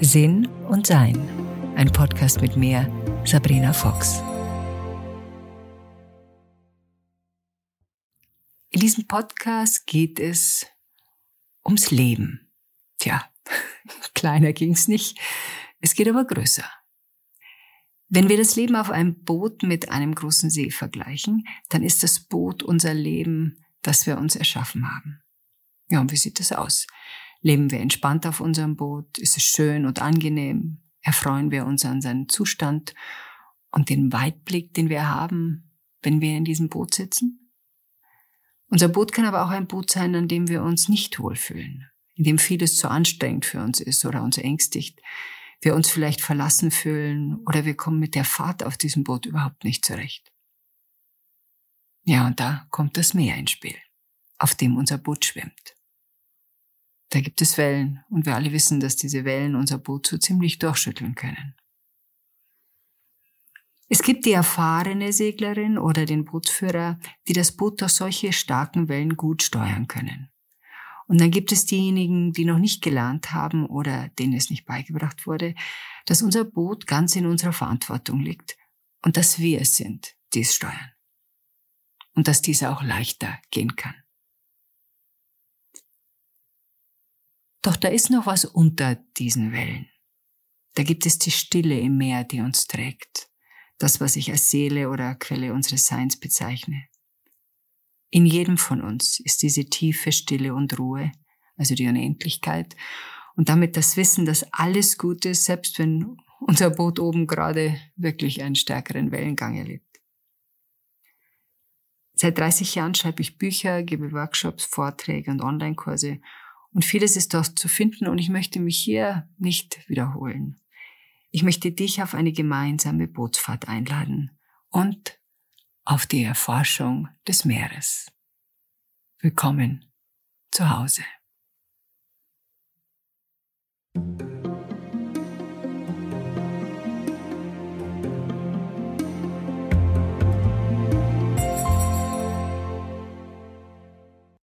Sinn und Sein. Ein Podcast mit mir, Sabrina Fox. In diesem Podcast geht es ums Leben. Tja, kleiner ging's nicht. Es geht aber größer. Wenn wir das Leben auf einem Boot mit einem großen See vergleichen, dann ist das Boot unser Leben, das wir uns erschaffen haben. Ja, und wie sieht das aus? Leben wir entspannt auf unserem Boot? Ist es schön und angenehm? Erfreuen wir uns an seinen Zustand und den Weitblick, den wir haben, wenn wir in diesem Boot sitzen? Unser Boot kann aber auch ein Boot sein, an dem wir uns nicht wohlfühlen, in dem vieles zu anstrengend für uns ist oder uns ängstigt, wir uns vielleicht verlassen fühlen oder wir kommen mit der Fahrt auf diesem Boot überhaupt nicht zurecht. Ja, und da kommt das Meer ins Spiel, auf dem unser Boot schwimmt. Da gibt es Wellen und wir alle wissen, dass diese Wellen unser Boot so ziemlich durchschütteln können. Es gibt die erfahrene Seglerin oder den Bootsführer, die das Boot durch solche starken Wellen gut steuern können. Und dann gibt es diejenigen, die noch nicht gelernt haben oder denen es nicht beigebracht wurde, dass unser Boot ganz in unserer Verantwortung liegt und dass wir es sind, die es steuern. Und dass dies auch leichter gehen kann. Doch da ist noch was unter diesen Wellen. Da gibt es die Stille im Meer, die uns trägt. Das, was ich als Seele oder Quelle unseres Seins bezeichne. In jedem von uns ist diese tiefe Stille und Ruhe, also die Unendlichkeit, und damit das Wissen, dass alles gut ist, selbst wenn unser Boot oben gerade wirklich einen stärkeren Wellengang erlebt. Seit 30 Jahren schreibe ich Bücher, gebe Workshops, Vorträge und Online-Kurse und vieles ist dort zu finden und ich möchte mich hier nicht wiederholen. Ich möchte dich auf eine gemeinsame Bootsfahrt einladen und auf die Erforschung des Meeres. Willkommen zu Hause.